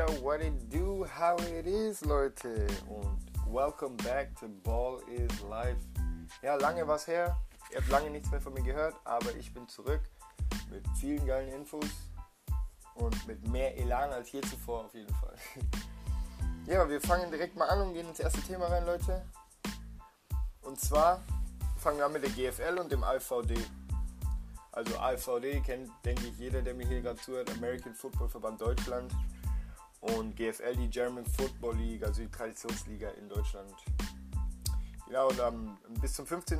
yo, what it do, how it is, Leute. Und welcome back to Ball is Life. Ja, lange was her. Ihr habt lange nichts mehr von mir gehört, aber ich bin zurück mit vielen geilen Infos und mit mehr Elan als je zuvor auf jeden Fall. Ja, wir fangen direkt mal an und gehen ins erste Thema rein, Leute. Und zwar fangen wir an mit der GFL und dem AVD. Also AVD kennt, denke ich, jeder, der mir hier gerade zuhört, American Football Verband Deutschland und GFL, die German Football League, also die Traditionsliga in Deutschland. Genau, und um, bis zum 15.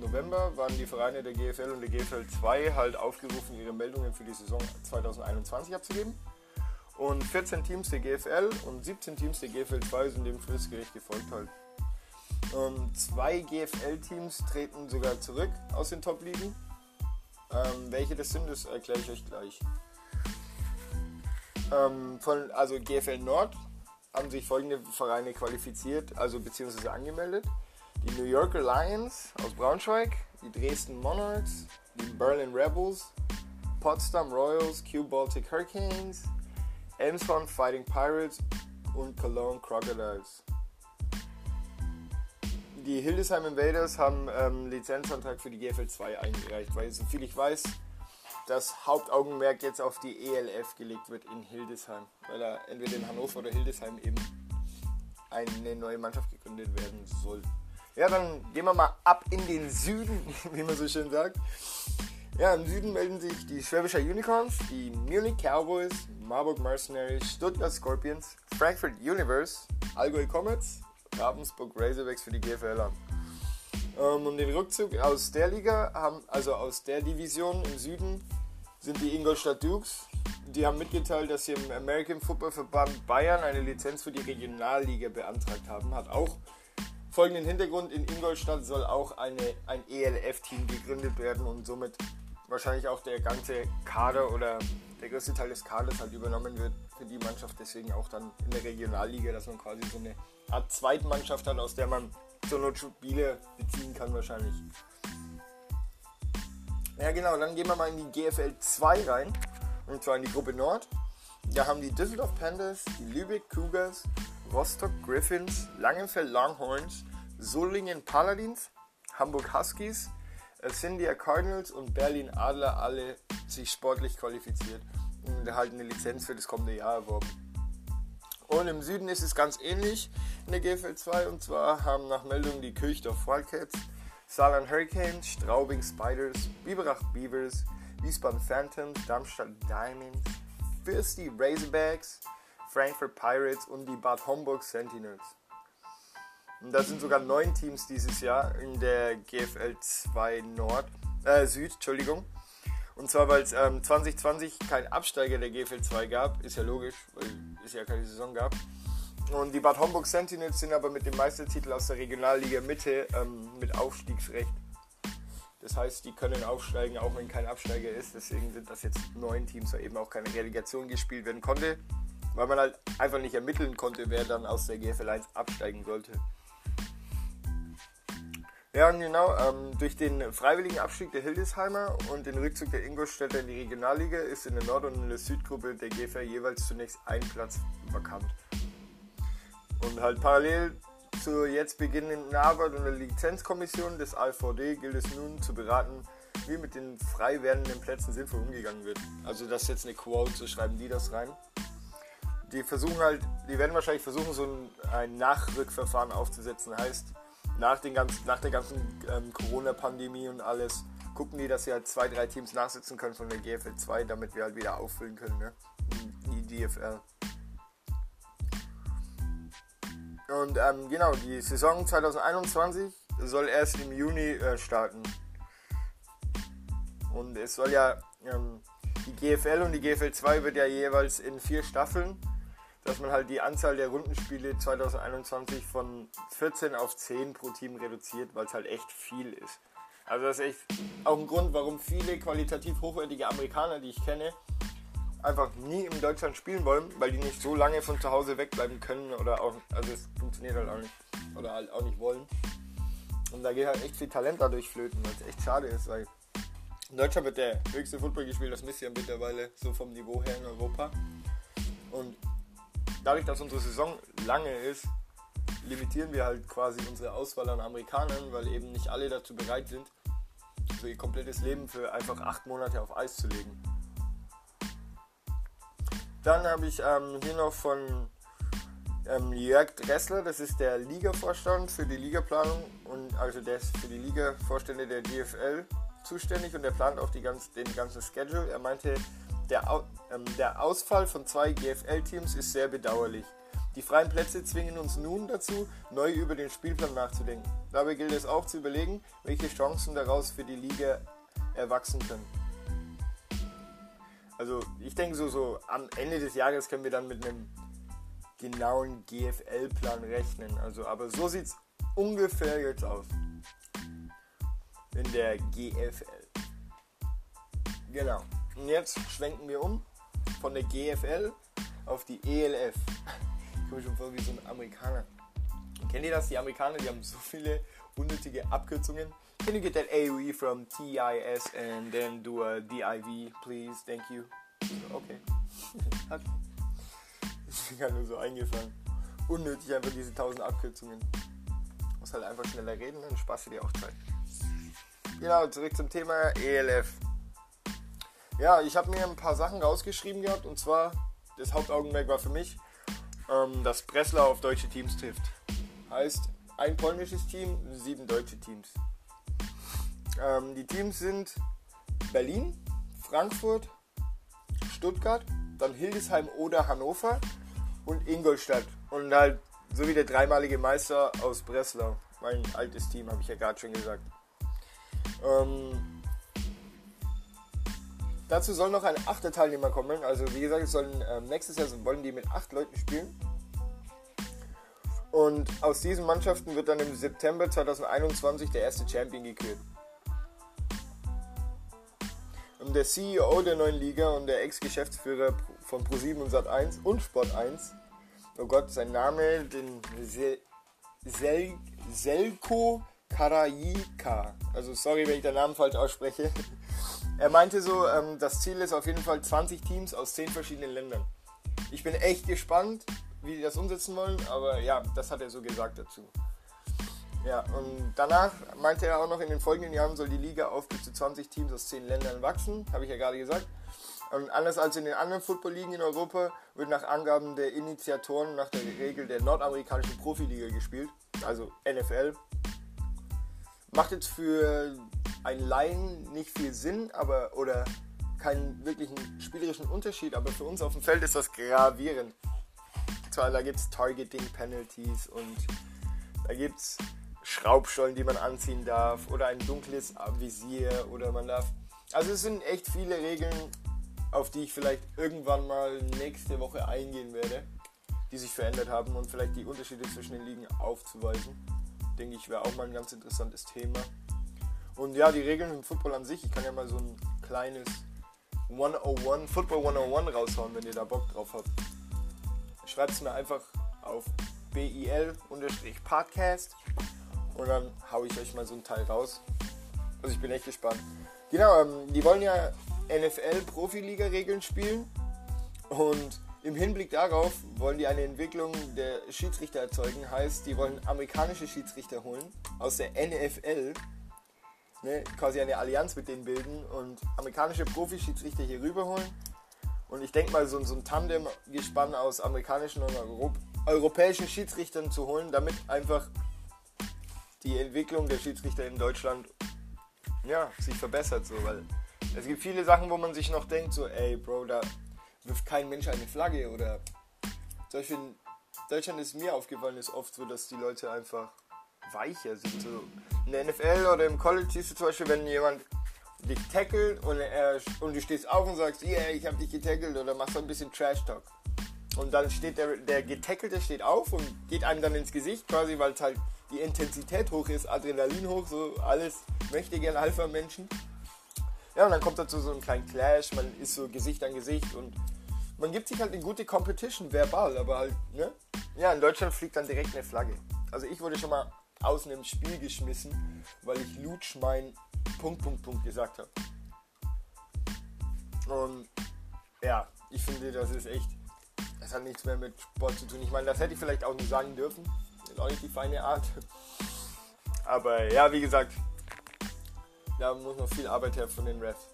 November waren die Vereine der GFL und der GFL 2 halt aufgerufen, ihre Meldungen für die Saison 2021 abzugeben. Und 14 Teams der GFL und 17 Teams der GFL 2 sind dem fristgerecht gefolgt halt. Und zwei GFL-Teams treten sogar zurück aus den Top-Ligen. Ähm, welche das sind, das erkläre ich euch gleich. Ähm, von, also GFL Nord haben sich folgende Vereine qualifiziert, also beziehungsweise angemeldet. Die New Yorker Lions aus Braunschweig, die Dresden Monarchs, die Berlin Rebels, Potsdam Royals, Q Baltic Hurricanes, Elmshorn Fighting Pirates und Cologne Crocodiles. Die Hildesheim Invaders haben ähm, Lizenzantrag für die GFL 2 eingereicht, weil soviel ich weiß, das Hauptaugenmerk jetzt auf die ELF gelegt wird in Hildesheim, weil da entweder in Hannover oder Hildesheim eben eine neue Mannschaft gegründet werden soll. Ja, dann gehen wir mal ab in den Süden, wie man so schön sagt. Ja, im Süden melden sich die Schwäbischer Unicorns, die Munich Cowboys, Marburg Mercenaries, Stuttgart Scorpions, Frankfurt Universe, Allgäu Comets, Ravensburg Razorbacks für die GFL an. Ähm, und den Rückzug aus der Liga haben, also aus der Division im Süden, sind die Ingolstadt Dukes. Die haben mitgeteilt, dass sie im American Football Verband Bayern eine Lizenz für die Regionalliga beantragt haben. Hat auch folgenden Hintergrund: In Ingolstadt soll auch eine, ein ELF-Team gegründet werden und somit wahrscheinlich auch der ganze Kader oder der größte Teil des Kaders halt übernommen wird für die Mannschaft. Deswegen auch dann in der Regionalliga, dass man quasi so eine Art Zweitmannschaft hat, aus der man zur Not Spiele beziehen kann wahrscheinlich. Ja genau, dann gehen wir mal in die GFL 2 rein. Und zwar in die Gruppe Nord. Da haben die Düsseldorf Panthers, die Lübeck Cougars, Rostock Griffins, Langenfeld Longhorns, Solingen Paladins, Hamburg Huskies, Cindia Cardinals und Berlin Adler alle sich sportlich qualifiziert und erhalten eine Lizenz für das kommende Jahr erworben. Und im Süden ist es ganz ähnlich in der GFL 2 und zwar haben nach Meldung die Kirchdorf Wildcats, Saarland Hurricanes, Straubing Spiders, Biberach Beavers, Wiesbaden Phantoms, Darmstadt Diamonds, Fürsti Razorbacks, Frankfurt Pirates und die Bad Homburg Sentinels. Und das sind sogar neun Teams dieses Jahr in der GFL 2 Nord, äh, Süd, Entschuldigung. Und zwar, weil es ähm, 2020 kein Absteiger der GFL 2 gab, ist ja logisch, weil es ja keine Saison gab. Und die Bad Homburg Sentinels sind aber mit dem Meistertitel aus der Regionalliga Mitte ähm, mit Aufstiegsrecht. Das heißt, die können aufsteigen, auch wenn kein Absteiger ist. Deswegen sind das jetzt neun Teams, weil eben auch keine Relegation gespielt werden konnte. Weil man halt einfach nicht ermitteln konnte, wer dann aus der GFL 1 absteigen sollte. Ja, genau. Ähm, durch den freiwilligen Abstieg der Hildesheimer und den Rückzug der Ingolstädter in die Regionalliga ist in der Nord- und in der Südgruppe der GFL jeweils zunächst ein Platz vakant. Und halt parallel zur jetzt beginnenden Arbeit und der Lizenzkommission des AVD gilt es nun zu beraten, wie mit den frei werdenden Plätzen sinnvoll umgegangen wird. Also das ist jetzt eine Quote, so schreiben die das rein. Die versuchen halt, die werden wahrscheinlich versuchen, so ein, ein Nachrückverfahren aufzusetzen. Heißt, nach, den ganzen, nach der ganzen ähm, Corona-Pandemie und alles, gucken die, dass sie halt zwei, drei Teams nachsitzen können von der GFL 2, damit wir halt wieder auffüllen können, ne? Die DFL. Und ähm, genau, die Saison 2021 soll erst im Juni äh, starten. Und es soll ja, ähm, die GFL und die GFL 2 wird ja jeweils in vier Staffeln, dass man halt die Anzahl der Rundenspiele 2021 von 14 auf 10 pro Team reduziert, weil es halt echt viel ist. Also das ist echt auch ein Grund, warum viele qualitativ hochwertige Amerikaner, die ich kenne, einfach nie in Deutschland spielen wollen, weil die nicht so lange von zu Hause wegbleiben können oder auch, also es funktioniert halt auch nicht oder halt auch nicht wollen. Und da geht halt echt viel Talent dadurch flöten, was echt schade ist, weil in Deutschland wird der höchste Football gespielt, das misst ja mittlerweile so vom Niveau her in Europa. Und dadurch, dass unsere Saison lange ist, limitieren wir halt quasi unsere Auswahl an Amerikanern, weil eben nicht alle dazu bereit sind, so ihr komplettes Leben für einfach acht Monate auf Eis zu legen. Dann habe ich ähm, hier noch von ähm, Jörg Dressler, das ist der Liga-Vorstand für die Ligaplanung und also der ist für die Liga-Vorstände der DFL zuständig und der plant auch die ganz, den ganzen Schedule. Er meinte, der, ähm, der Ausfall von zwei GFL-Teams ist sehr bedauerlich. Die freien Plätze zwingen uns nun dazu, neu über den Spielplan nachzudenken. Dabei gilt es auch zu überlegen, welche Chancen daraus für die Liga erwachsen können. Also ich denke so, so am Ende des Jahres können wir dann mit einem genauen GFL-Plan rechnen. Also, aber so sieht es ungefähr jetzt aus. In der GFL. Genau. Und jetzt schwenken wir um von der GFL auf die ELF komme schon vor wie so ein Amerikaner. Kennt ihr das? Die Amerikaner, die haben so viele unnötige Abkürzungen. Can you get that AOE from TIS and then do a DIV, please? Thank you. Okay. okay. Ist mir gar nur so eingefallen. Unnötig einfach diese tausend Abkürzungen. Muss halt einfach schneller reden, dann sparst du dir auch Zeit. Genau, zurück zum Thema ELF. Ja, ich habe mir ein paar Sachen rausgeschrieben gehabt und zwar das Hauptaugenmerk war für mich ähm, dass Breslau auf deutsche Teams trifft. Heißt, ein polnisches Team, sieben deutsche Teams. Ähm, die Teams sind Berlin, Frankfurt, Stuttgart, dann Hildesheim oder Hannover und Ingolstadt. Und halt so wie der dreimalige Meister aus Breslau. Mein altes Team, habe ich ja gerade schon gesagt. Ähm, Dazu soll noch ein achter Teilnehmer kommen. Also wie gesagt, es sollen ähm, nächstes Jahr wollen die mit acht Leuten spielen. Und aus diesen Mannschaften wird dann im September 2021 der erste Champion gekürt. Und der CEO der neuen Liga und der Ex-Geschäftsführer von Pro7 und Sat1 und Sport1, oh Gott, sein Name, den Sel Sel Selko Karajika. Also sorry, wenn ich den Namen falsch ausspreche. Er meinte so, ähm, das Ziel ist auf jeden Fall 20 Teams aus 10 verschiedenen Ländern. Ich bin echt gespannt, wie die das umsetzen wollen, aber ja, das hat er so gesagt dazu. Ja, und danach meinte er auch noch, in den folgenden Jahren soll die Liga auf bis zu 20 Teams aus 10 Ländern wachsen, habe ich ja gerade gesagt. Und anders als in den anderen Football-Ligen in Europa wird nach Angaben der Initiatoren nach der Regel der nordamerikanischen Profiliga gespielt, also NFL. Macht jetzt für ein Laien nicht viel Sinn, aber oder keinen wirklichen spielerischen Unterschied, aber für uns auf dem Feld ist das gravierend. Zwar, da gibt es Targeting-Penalties und da gibt es Schraubstollen, die man anziehen darf oder ein dunkles Visier oder man darf. Also es sind echt viele Regeln, auf die ich vielleicht irgendwann mal nächste Woche eingehen werde, die sich verändert haben und vielleicht die Unterschiede zwischen den Ligen aufzuweisen. Denke ich, wäre auch mal ein ganz interessantes Thema. Und ja, die Regeln im Football an sich, ich kann ja mal so ein kleines 101, Football 101 raushauen, wenn ihr da Bock drauf habt. Schreibt es mir einfach auf BIL-Podcast und dann haue ich euch mal so ein Teil raus. Also ich bin echt gespannt. Genau, ähm, die wollen ja NFL-Profiliga-Regeln spielen und im Hinblick darauf wollen die eine Entwicklung der Schiedsrichter erzeugen. Heißt, die wollen amerikanische Schiedsrichter holen aus der NFL ne, quasi eine Allianz mit denen bilden und amerikanische Profischiedsrichter hier rüberholen. Und ich denke mal, so, so ein Tandem-Gespann aus amerikanischen und Europ europäischen Schiedsrichtern zu holen, damit einfach die Entwicklung der Schiedsrichter in Deutschland ja, sich verbessert. So, weil es gibt viele Sachen, wo man sich noch denkt, so, ey, Bro, da wirft kein Mensch eine Flagge. Oder zum Beispiel in Deutschland ist mir aufgefallen, ist oft so, dass die Leute einfach weicher sind. So in der NFL oder im College siehst du zum Beispiel, wenn jemand dich tackelt und, er, und du stehst auf und sagst, yeah, ich habe dich getackelt oder machst so ein bisschen Trash Talk. Und dann steht der, der Getackelte steht auf und geht einem dann ins Gesicht, quasi, weil es halt die Intensität hoch ist, Adrenalin hoch, so alles möchte gern Alpha-Menschen. Ja, und dann kommt dazu so ein kleiner Clash, man ist so Gesicht an Gesicht und man gibt sich halt eine gute Competition verbal, aber halt, ne? Ja, in Deutschland fliegt dann direkt eine Flagge. Also ich wurde schon mal aus einem Spiel geschmissen, weil ich Lutsch mein Punkt, Punkt, Punkt gesagt habe. Und ja, ich finde, das ist echt, Das hat nichts mehr mit Sport zu tun. Ich meine, das hätte ich vielleicht auch nicht sagen dürfen. Ist auch nicht die feine Art. Aber ja, wie gesagt, da muss noch viel Arbeit her von den Refs.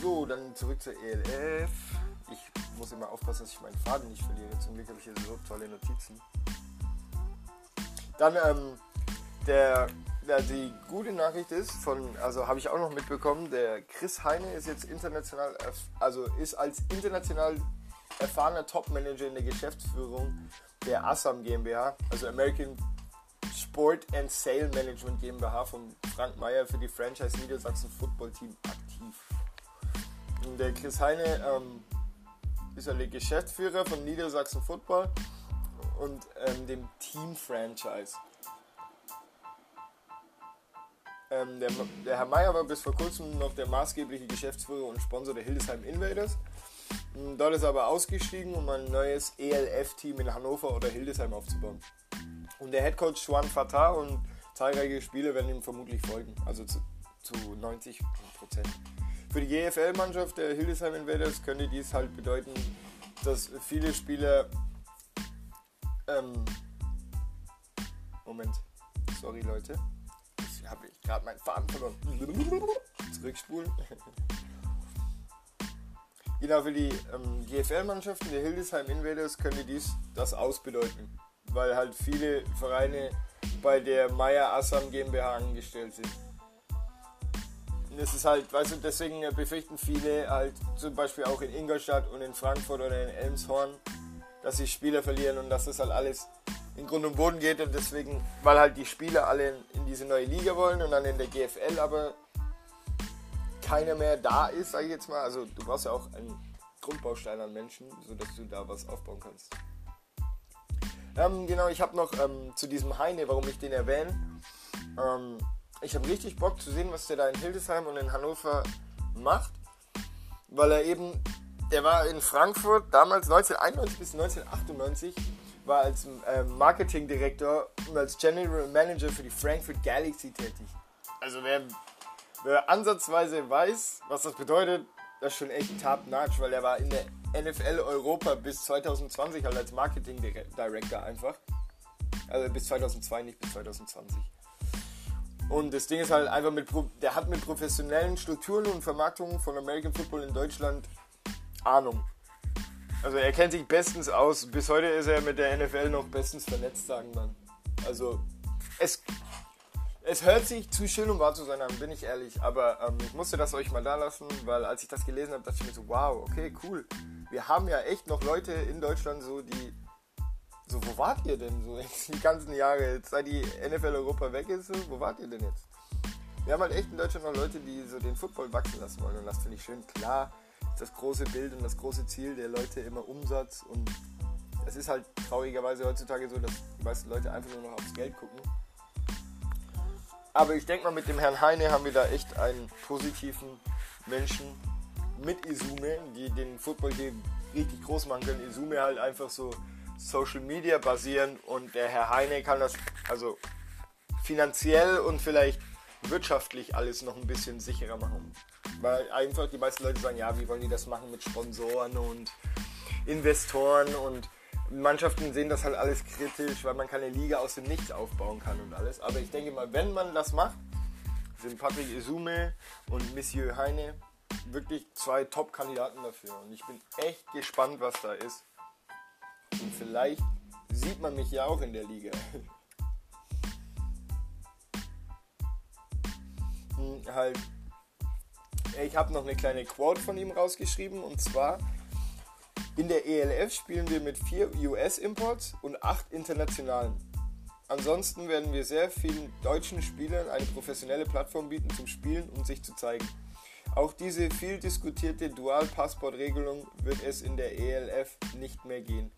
So, dann zurück zur ELF. Ich muss immer aufpassen, dass ich meinen Faden nicht verliere. Zum Glück habe ich hier so tolle Notizen. Dann, ähm, der, der, die gute Nachricht ist, von, also habe ich auch noch mitbekommen, der Chris Heine ist jetzt international, also ist als international erfahrener Topmanager in der Geschäftsführung der Assam GmbH, also American Sport and Sale Management GmbH von Frank Meyer für die Franchise Niedersachsen Football Team aktiv. Und der Chris Heine ähm, ist ja der Geschäftsführer von Niedersachsen Football und ähm, dem Team Franchise. Ähm, der, der, Herr Meyer war bis vor kurzem noch der maßgebliche Geschäftsführer und Sponsor der Hildesheim Invaders. Ähm, dort ist er aber ausgestiegen, um ein neues ELF-Team in Hannover oder Hildesheim aufzubauen. Und der Headcoach Juan Fatah und zahlreiche Spieler werden ihm vermutlich folgen, also zu, zu 90 Prozent. Für die GFL-Mannschaft der Hildesheim Invaders könnte dies halt bedeuten, dass viele Spieler. Ähm, Moment, sorry Leute, ich habe gerade meinen Faden verloren. Zurückspulen. genau, für die ähm, GFL-Mannschaften der Hildesheim Invaders könnte dies das ausbedeuten, weil halt viele Vereine bei der Meier Assam GmbH angestellt sind es ist halt, weißt du, deswegen befürchten viele halt zum Beispiel auch in Ingolstadt und in Frankfurt oder in Elmshorn, dass sie Spieler verlieren und dass das halt alles in Grund und Boden geht und deswegen, weil halt die Spieler alle in, diese neue Liga wollen und dann in der GFL aber keiner mehr da ist, sag ich jetzt mal. Also du brauchst ja auch einen Grundbaustein an Menschen, sodass du da was aufbauen kannst. Ähm, genau, ich habe noch ähm, zu diesem Heine, warum ich den erwähne. Ähm, ich habe richtig Bock zu sehen, was der da in Hildesheim und in Hannover macht, weil er eben, der war in Frankfurt damals 1991 bis 1998, war als äh, Marketingdirektor und als General Manager für die Frankfurt Galaxy tätig. Also wer, wer ansatzweise weiß, was das bedeutet, das ist schon echt top-notch, weil er war in der NFL Europa bis 2020 halt als Marketing Director einfach. Also bis 2002, nicht bis 2020. Und das Ding ist halt einfach mit, der hat mit professionellen Strukturen und Vermarktungen von American Football in Deutschland Ahnung. Also er kennt sich bestens aus. Bis heute ist er mit der NFL noch bestens vernetzt, sagen man. Also es, es hört sich zu schön, um wahr zu sein, bin ich ehrlich. Aber ähm, ich musste das euch mal da lassen, weil als ich das gelesen habe, dachte ich mir so, wow, okay, cool. Wir haben ja echt noch Leute in Deutschland so, die so, wo wart ihr denn so die ganzen Jahre, jetzt seit die NFL Europa weg ist, wo wart ihr denn jetzt? Wir haben halt echt in Deutschland noch Leute, die so den Football wachsen lassen wollen und das finde ich schön. Klar das große Bild und das große Ziel der Leute immer Umsatz und es ist halt traurigerweise heutzutage so, dass die meisten Leute einfach nur noch aufs Geld gucken. Aber ich denke mal, mit dem Herrn Heine haben wir da echt einen positiven Menschen mit Isume, die den Football hier richtig groß machen können. Isume halt einfach so Social Media basieren und der Herr Heine kann das also finanziell und vielleicht wirtschaftlich alles noch ein bisschen sicherer machen. Weil einfach die meisten Leute sagen, ja, wie wollen die das machen mit Sponsoren und Investoren und Mannschaften sehen das halt alles kritisch, weil man keine Liga aus dem Nichts aufbauen kann und alles. Aber ich denke mal, wenn man das macht, sind Patrick Isume und Monsieur Heine wirklich zwei Top-Kandidaten dafür. Und ich bin echt gespannt, was da ist. Und vielleicht sieht man mich ja auch in der Liga. hm, halt, ich habe noch eine kleine Quote von ihm rausgeschrieben und zwar: In der ELF spielen wir mit vier US-Imports und acht internationalen. Ansonsten werden wir sehr vielen deutschen Spielern eine professionelle Plattform bieten zum Spielen und sich zu zeigen. Auch diese viel diskutierte Dual-Passport-Regelung wird es in der ELF nicht mehr gehen.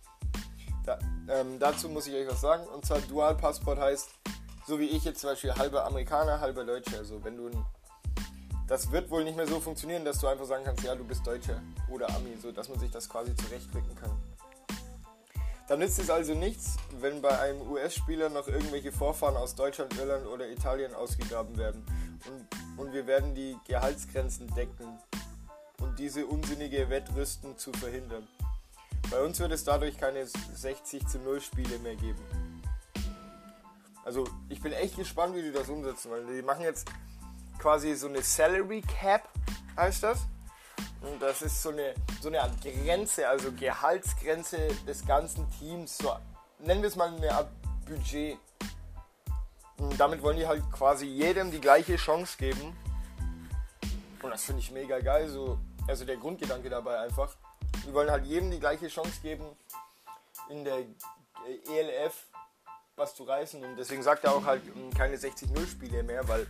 Da, ähm, dazu muss ich euch was sagen. Und zwar Dual-Passport heißt, so wie ich jetzt zum Beispiel halber Amerikaner, halber Deutscher. Also wenn du das wird wohl nicht mehr so funktionieren, dass du einfach sagen kannst, ja, du bist Deutscher oder Ami, so dass man sich das quasi zurechtrücken kann. Dann nützt es also nichts, wenn bei einem US-Spieler noch irgendwelche Vorfahren aus Deutschland, Irland oder Italien ausgegraben werden. Und, und wir werden die Gehaltsgrenzen decken und diese unsinnige Wettrüsten zu verhindern. Bei uns wird es dadurch keine 60 zu 0 Spiele mehr geben. Also ich bin echt gespannt, wie die das umsetzen, weil die machen jetzt quasi so eine Salary Cap, heißt das. Und das ist so eine, so eine Art Grenze, also Gehaltsgrenze des ganzen Teams. So, nennen wir es mal eine Art Budget. Und damit wollen die halt quasi jedem die gleiche Chance geben. Und das finde ich mega geil. So, also der Grundgedanke dabei einfach. Die wollen halt jedem die gleiche Chance geben, in der ELF was zu reißen. Und deswegen sagt er auch halt hm, keine 60-0-Spiele mehr, weil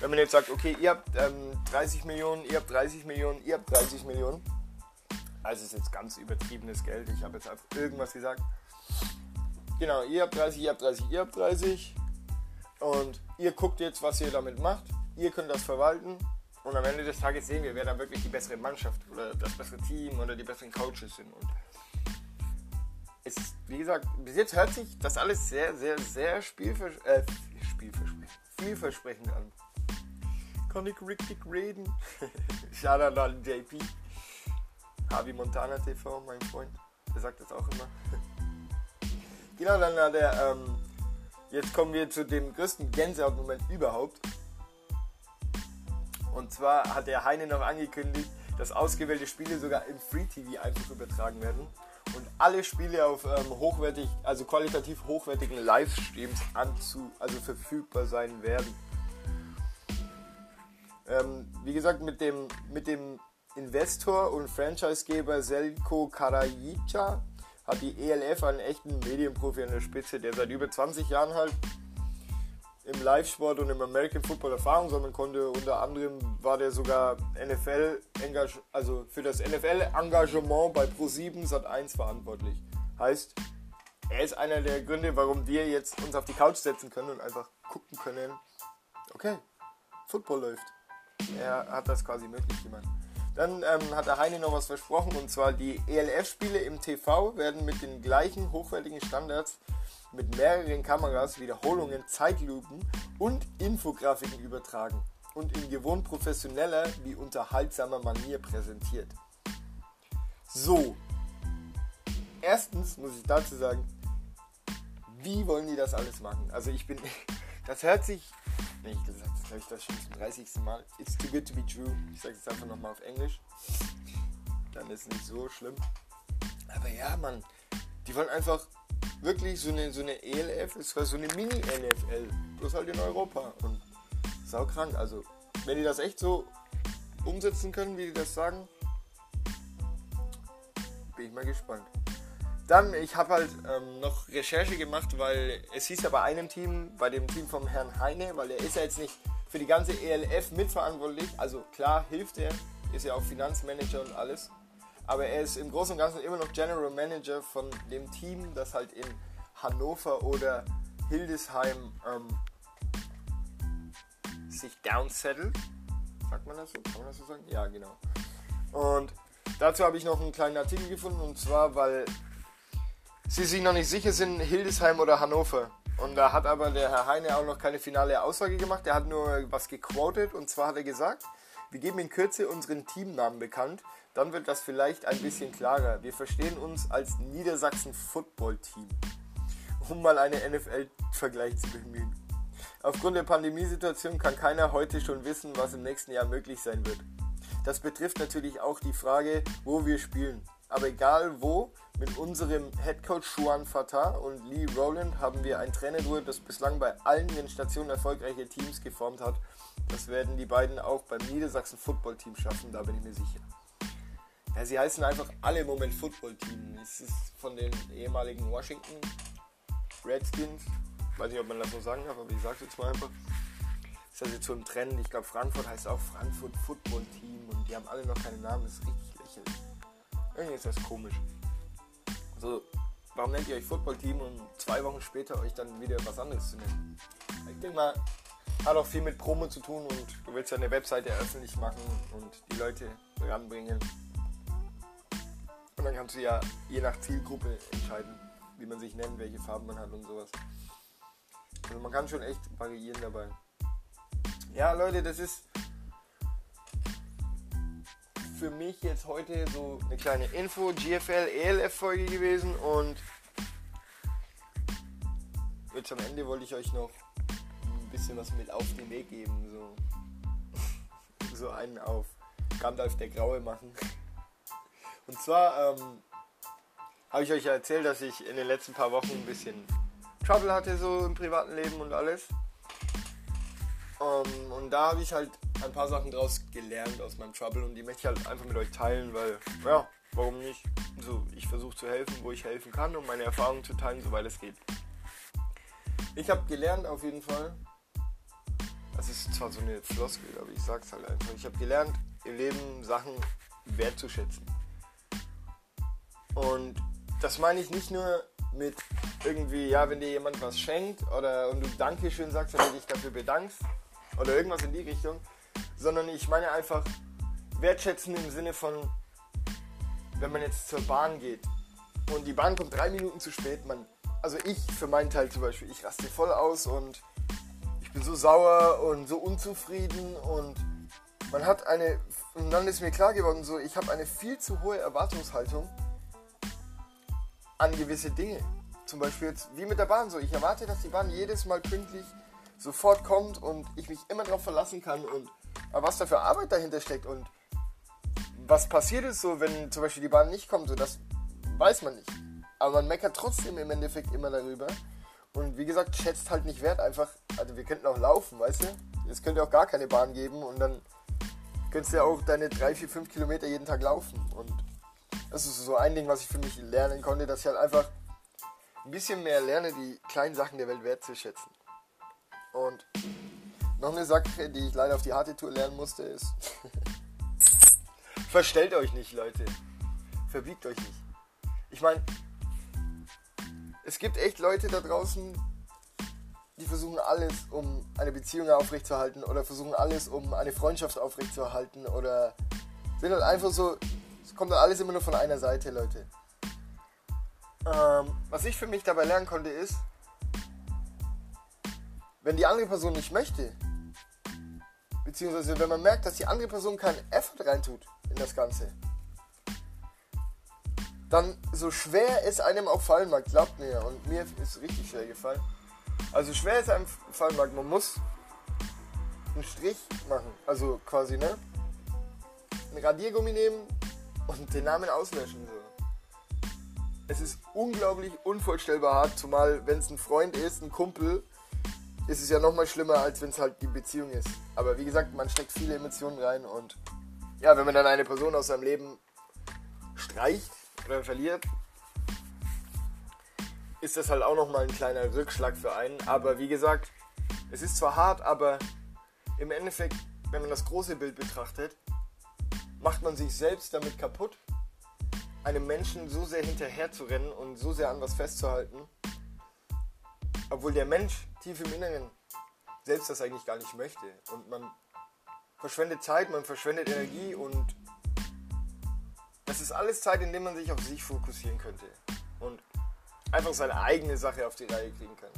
wenn man jetzt sagt, okay, ihr habt ähm, 30 Millionen, ihr habt 30 Millionen, ihr habt 30 Millionen. Also ist jetzt ganz übertriebenes Geld. Ich habe jetzt einfach irgendwas gesagt. Genau, ihr habt 30, ihr habt 30, ihr habt 30. Und ihr guckt jetzt, was ihr damit macht. Ihr könnt das verwalten. Und am Ende des Tages sehen wir, wer da wirklich die bessere Mannschaft oder das bessere Team oder die besseren Coaches sind. Und es, wie gesagt, bis jetzt hört sich das alles sehr, sehr, sehr spielvers äh, spielversprechend, vielversprechend an. Kann ich richtig reden? Shoutout an JP. Harvey Montana TV, mein Freund. Der sagt das auch immer. genau, dann hat er, ähm, jetzt kommen wir zu dem größten Gänsehautmoment überhaupt. Und zwar hat der Heine noch angekündigt, dass ausgewählte Spiele sogar im Free TV einfach übertragen werden und alle Spiele auf ähm, hochwertig, also qualitativ hochwertigen Livestreams anzu, also verfügbar sein werden. Ähm, wie gesagt, mit dem, mit dem Investor und Franchisegeber Selko Karajica hat die ELF einen echten Medienprofi an der Spitze, der seit über 20 Jahren halt im Live-Sport und im American Football Erfahrung sammeln konnte. Unter anderem war der sogar NFL, also für das NFL-Engagement bei Pro7 Sat1 verantwortlich. Heißt, er ist einer der Gründe, warum wir jetzt uns auf die Couch setzen können und einfach gucken können, okay, Football läuft. Er hat das quasi möglich gemacht. Dann ähm, hat der Heine noch was versprochen und zwar die ELF-Spiele im TV werden mit den gleichen hochwertigen Standards mit mehreren Kameras, Wiederholungen, Zeitlupen und Infografiken übertragen und in gewohnt professioneller wie unterhaltsamer Manier präsentiert. So, erstens muss ich dazu sagen, wie wollen die das alles machen? Also ich bin, das hört sich, nee, ich gesagt, das glaube ich das schon zum 30. Mal. It's too good to be true. Ich sage es einfach nochmal auf Englisch. Dann ist es nicht so schlimm. Aber ja, Mann, die wollen einfach wirklich so eine, so eine ELF, war so eine Mini-NFL, bloß halt in Europa und saukrank. Also, wenn die das echt so umsetzen können, wie die das sagen, bin ich mal gespannt. Dann, ich habe halt ähm, noch Recherche gemacht, weil es hieß ja bei einem Team, bei dem Team vom Herrn Heine, weil er ist ja jetzt nicht für die ganze ELF mitverantwortlich. Also klar hilft er, ist ja auch Finanzmanager und alles aber er ist im Großen und Ganzen immer noch General Manager von dem Team, das halt in Hannover oder Hildesheim ähm, sich downsettelt. Sagt man das so? Kann man das so sagen? Ja, genau. Und dazu habe ich noch einen kleinen Artikel gefunden und zwar, weil sie sich noch nicht sicher sind, Hildesheim oder Hannover. Und da hat aber der Herr Heine auch noch keine finale Aussage gemacht. Er hat nur was gequotet und zwar hat er gesagt, wir geben in Kürze unseren Teamnamen bekannt dann wird das vielleicht ein bisschen klarer. Wir verstehen uns als Niedersachsen Football Team, um mal einen NFL-Vergleich zu bemühen. Aufgrund der Pandemiesituation kann keiner heute schon wissen, was im nächsten Jahr möglich sein wird. Das betrifft natürlich auch die Frage, wo wir spielen. Aber egal wo, mit unserem Headcoach Juan Fatah und Lee Rowland haben wir ein Trainerduo, das bislang bei allen ihren Stationen erfolgreiche Teams geformt hat. Das werden die beiden auch beim Niedersachsen Football Team schaffen, da bin ich mir sicher. Ja, sie heißen einfach alle im Moment Football Team. Es ist von den ehemaligen Washington Redskins. Weiß nicht, ob man das so sagen darf, aber ich sage jetzt mal einfach. Ist das jetzt so ein Trend? Ich glaube, Frankfurt heißt auch Frankfurt Football Team und die haben alle noch keinen Namen. Das ist richtig lächerlich. Irgendwie ist das komisch. Also, warum nennt ihr euch Football Team und zwei Wochen später euch dann wieder was anderes zu nennen? Ich denke mal, hat auch viel mit Promo zu tun und du willst ja eine Webseite öffentlich machen und die Leute ranbringen. Und dann kannst du ja je nach Zielgruppe entscheiden, wie man sich nennt, welche Farben man hat und sowas. Also man kann schon echt variieren dabei. Ja, Leute, das ist für mich jetzt heute so eine kleine Info, GFL, ELF-Folge gewesen und jetzt am Ende wollte ich euch noch ein bisschen was mit auf den Weg geben, so, so einen auf Gandalf der Graue machen. Und zwar ähm, habe ich euch ja erzählt, dass ich in den letzten paar Wochen ein bisschen Trouble hatte, so im privaten Leben und alles. Um, ähm, und da habe ich halt ein paar Sachen draus gelernt aus meinem Trouble und die möchte ich halt einfach mit euch teilen, weil, ja, warum nicht? So, ich versuche zu helfen, wo ich helfen kann und meine Erfahrungen zu teilen, soweit es geht. Ich habe gelernt auf jeden Fall, das ist zwar so eine Floskel, aber ich sag's halt einfach, ich habe gelernt, im Leben Sachen wertzuschätzen. Und das meine ich nicht nur mit irgendwie, ja, wenn dir jemand was schenkt oder und du Dankeschön sagst, wenn du dich dafür bedankst oder irgendwas in die Richtung, sondern ich meine einfach wertschätzen im Sinne von, wenn man jetzt zur Bahn geht und die Bahn kommt drei Minuten zu spät, man, also ich für meinen Teil zum Beispiel, ich raste voll aus und ich bin so sauer und so unzufrieden und man hat eine, und dann ist mir klar geworden, so ich habe eine viel zu hohe Erwartungshaltung an gewisse Dinge. Zum Beispiel jetzt wie mit der Bahn so. Ich erwarte, dass die Bahn jedes Mal pünktlich sofort kommt und ich mich immer darauf verlassen kann und was da für Arbeit dahinter steckt und was passiert ist so, wenn zum Beispiel die Bahn nicht kommt, so das weiß man nicht. Aber man meckert trotzdem im Endeffekt immer darüber. Und wie gesagt, schätzt halt nicht wert, einfach, also wir könnten auch laufen, weißt du? Es könnte auch gar keine Bahn geben und dann könntest du ja auch deine 3, 4, 5 Kilometer jeden Tag laufen. Und das ist so ein Ding, was ich für mich lernen konnte, dass ich halt einfach ein bisschen mehr lerne, die kleinen Sachen der Welt wertzuschätzen. Und noch eine Sache, die ich leider auf die harte Tour lernen musste, ist: Verstellt euch nicht, Leute. Verbiegt euch nicht. Ich meine, es gibt echt Leute da draußen, die versuchen alles, um eine Beziehung aufrechtzuerhalten oder versuchen alles, um eine Freundschaft aufrechtzuerhalten oder sind halt einfach so, kommt dann alles immer nur von einer Seite, Leute. Ähm, was ich für mich dabei lernen konnte ist, wenn die andere Person nicht möchte, beziehungsweise wenn man merkt, dass die andere Person keinen Effort reintut in das Ganze, dann so schwer es einem auch fallen mag, glaubt mir, und mir ist es richtig schwer gefallen. Also schwer es einem fallen mag, man muss einen Strich machen, also quasi, ne? Ein Radiergummi nehmen und den Namen auslöschen. So. Es ist unglaublich unvorstellbar hart, zumal wenn es ein Freund ist, ein Kumpel, ist es ja nochmal schlimmer, als wenn es halt die Beziehung ist. Aber wie gesagt, man steckt viele Emotionen rein und ja, wenn man dann eine Person aus seinem Leben streicht oder verliert, ist das halt auch nochmal ein kleiner Rückschlag für einen. Aber wie gesagt, es ist zwar hart, aber im Endeffekt, wenn man das große Bild betrachtet, macht man sich selbst damit kaputt, einem Menschen so sehr hinterher zu rennen und so sehr an was festzuhalten, obwohl der Mensch tief im Inneren selbst das eigentlich gar nicht möchte. Und man verschwendet Zeit, man verschwendet Energie und das ist alles Zeit, in der man sich auf sich fokussieren könnte und einfach seine eigene Sache auf die Reihe kriegen kann.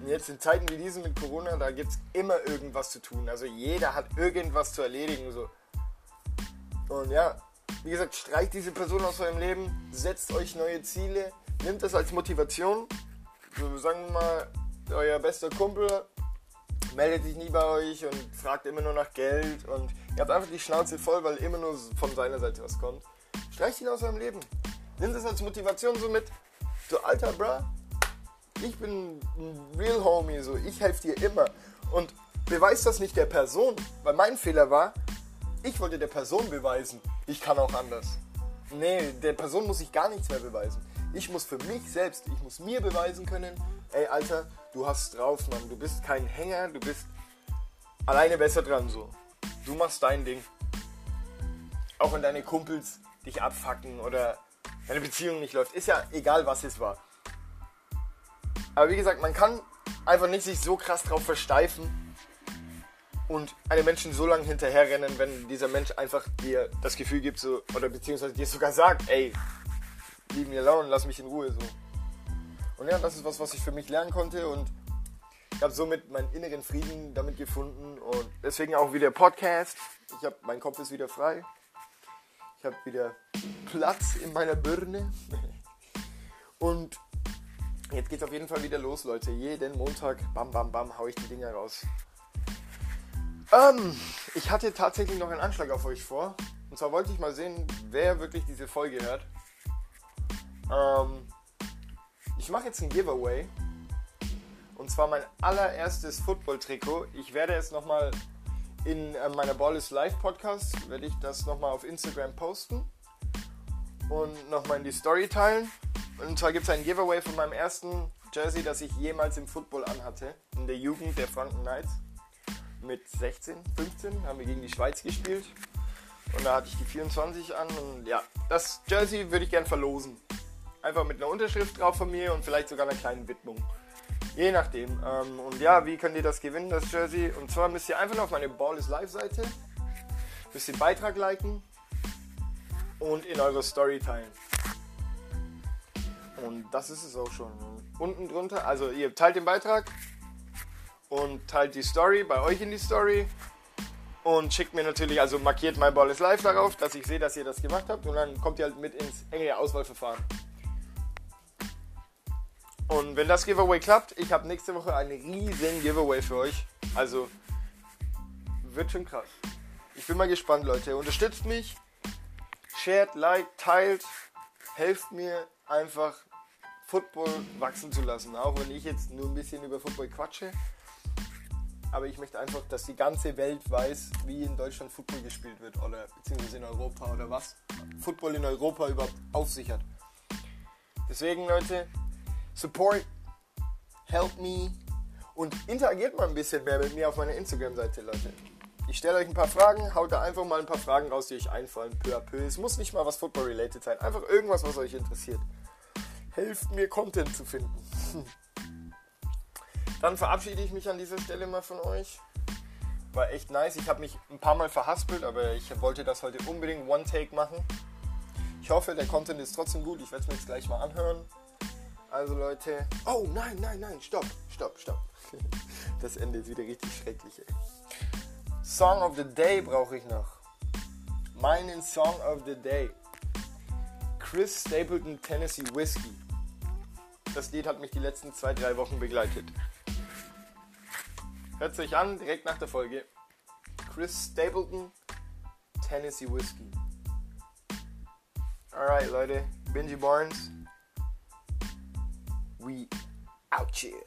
Und jetzt in Zeiten wie diesen mit Corona, da gibt es immer irgendwas zu tun. Also jeder hat irgendwas zu erledigen. So. Und ja, wie gesagt, streicht diese Person aus eurem Leben, setzt euch neue Ziele, nimmt das als Motivation. So, sagen wir mal, euer bester Kumpel meldet sich nie bei euch und fragt immer nur nach Geld und ihr habt einfach die Schnauze voll, weil immer nur von seiner Seite was kommt. Streicht ihn aus eurem Leben. Nimmt das als Motivation so mit. So, alter Bra, ich bin ein real Homie, so ich helfe dir immer. Und beweist das nicht der Person, weil mein Fehler war, ich wollte der Person beweisen, ich kann auch anders. Nee, der Person muss ich gar nichts mehr beweisen. Ich muss für mich selbst, ich muss mir beweisen können, ey Alter, du hast drauf, Mann, du bist kein Hänger, du bist alleine besser dran so. Du machst dein Ding. Auch wenn deine Kumpels dich abfacken oder deine Beziehung nicht läuft, ist ja egal, was es war. Aber wie gesagt, man kann einfach nicht sich so krass drauf versteifen und einem Menschen so lange hinterherrennen, wenn dieser Mensch einfach dir das Gefühl gibt, so, oder beziehungsweise dir sogar sagt, ey, leave me alone, lass mich in Ruhe, so. Und ja, das ist was, was ich für mich lernen konnte und Ich habe somit meinen inneren Frieden damit gefunden und deswegen auch wieder Podcast. Ich habe, mein Kopf ist wieder frei. Ich habe wieder Platz in meiner Birne. Und jetzt geht es auf jeden Fall wieder los, Leute. Jeden Montag, bam, bam, bam, hau ich die Dinger raus. Ähm, ich hatte tatsächlich noch einen Anschlag auf euch vor. Und zwar wollte ich mal sehen, wer wirklich diese Folge hört. Ähm, ich mache jetzt ein Giveaway. Und zwar mein allererstes Football-Trikot. Ich werde es nochmal in äh, meiner Ball is Live Podcast, werde ich das nochmal auf Instagram posten. Und nochmal in die Story teilen. Und zwar gibt es ein Giveaway von meinem ersten Jersey, das ich jemals im Football anhatte. In der Jugend der Franken Knights. Mit 16, 15 haben wir gegen die Schweiz gespielt. Und da hatte ich die 24 an. Und ja, das Jersey würde ich gern verlosen. Einfach mit einer Unterschrift drauf von mir und vielleicht sogar einer kleinen Widmung. Je nachdem. Ähm, und ja, wie könnt ihr das gewinnen, das Jersey? Und zwar müsst ihr einfach auf meine Ball is Live Seite, müsst den Beitrag liken und in eure Story teilen. Und das ist es auch schon. Unten drunter, also ihr teilt den Beitrag und teilt die Story bei euch in die Story und schickt mir natürlich, also markiert mein Ball is live darauf, dass ich sehe, dass ihr das gemacht habt und dann kommt ihr halt mit ins enge Auswahlverfahren. Und wenn das Giveaway klappt, ich habe nächste Woche einen riesen Giveaway für euch. Also wird schon krass. Ich bin mal gespannt, Leute. Unterstützt mich, shared, like, teilt, helft mir einfach Football wachsen zu lassen. Auch wenn ich jetzt nur ein bisschen über Football quatsche. Aber ich möchte einfach, dass die ganze Welt weiß, wie in Deutschland Football gespielt wird oder beziehungsweise in Europa oder was Football in Europa überhaupt auf sich hat. Deswegen, Leute, support, help me und interagiert mal ein bisschen mehr mit mir auf meiner Instagram-Seite, Leute. Ich stelle euch ein paar Fragen, haut da einfach mal ein paar Fragen raus, die euch einfallen, peu à peu. Es muss nicht mal was Football-related sein, einfach irgendwas, was euch interessiert. Helft mir, Content zu finden. Dann verabschiede ich mich an dieser Stelle mal von euch. War echt nice. Ich habe mich ein paar Mal verhaspelt, aber ich wollte das heute unbedingt One-Take machen. Ich hoffe, der Content ist trotzdem gut. Ich werde es mir jetzt gleich mal anhören. Also Leute. Oh nein, nein, nein, stopp, stopp, stopp. Das Ende ist wieder richtig schrecklich. Ey. Song of the Day brauche ich noch. Meinen Song of the Day. Chris Stapleton Tennessee Whiskey. Das Lied hat mich die letzten zwei, drei Wochen begleitet. Hört es euch an, direkt nach der Folge. Chris Stapleton Tennessee Whiskey. Alright, Leute. Benji Barnes. We out here.